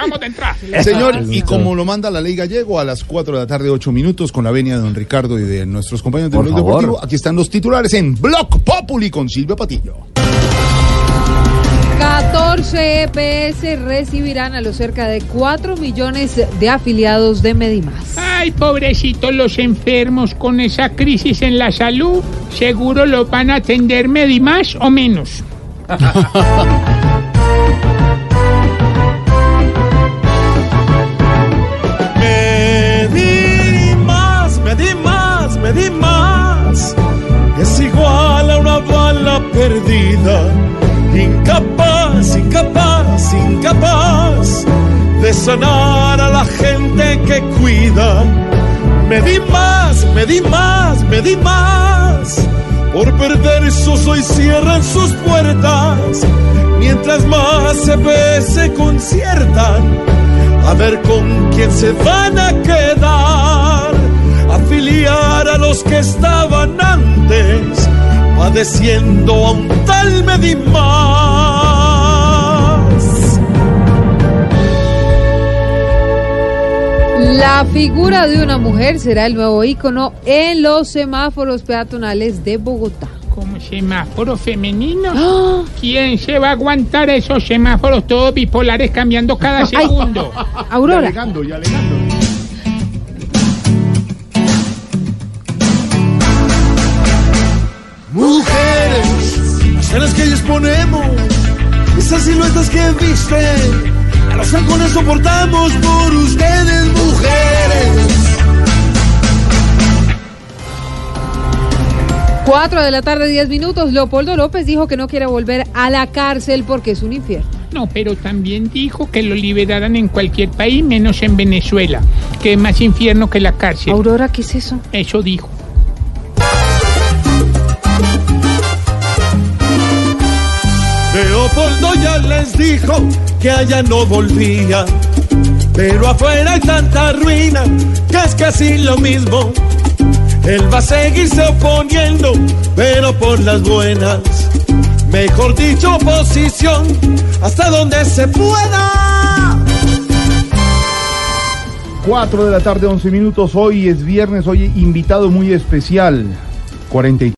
Estamos de entrada. Señor, y como lo manda la ley gallego, a las 4 de la tarde, 8 minutos, con la venia de don Ricardo y de nuestros compañeros de Blog. Deportivo, aquí están los titulares en Block Populi con Silvia Patillo. 14 EPS recibirán a los cerca de 4 millones de afiliados de Medimás. Ay, pobrecitos los enfermos con esa crisis en la salud. Seguro lo van a atender más o menos. Incapaz, incapaz, incapaz de sanar a la gente que cuida. Me di más, me di más, me di más. Por perder sus hoy cierran sus puertas. Mientras más se ve, se conciertan a ver con quién se van a quedar, padeciendo a un tal Medimás. La figura de una mujer será el nuevo ícono en los semáforos peatonales de Bogotá. Como semáforo femenino. ¿Quién se va a aguantar esos semáforos todos bipolares cambiando cada segundo? Aurora, Alegando y alegando. Mujeres, las que disponemos, esas siluetas que visten, a los halcones soportamos por ustedes, mujeres. 4 de la tarde, 10 minutos. Leopoldo López dijo que no quiere volver a la cárcel porque es un infierno. No, pero también dijo que lo liberaran en cualquier país menos en Venezuela, que es más infierno que la cárcel. Aurora, ¿qué es eso? Eso dijo. Leopoldo ya les dijo que allá no volvía, pero afuera hay tanta ruina que es casi lo mismo. Él va a seguirse oponiendo, pero por las buenas. Mejor dicho, oposición, hasta donde se pueda. 4 de la tarde, 11 minutos. Hoy es viernes, hoy invitado muy especial. 43.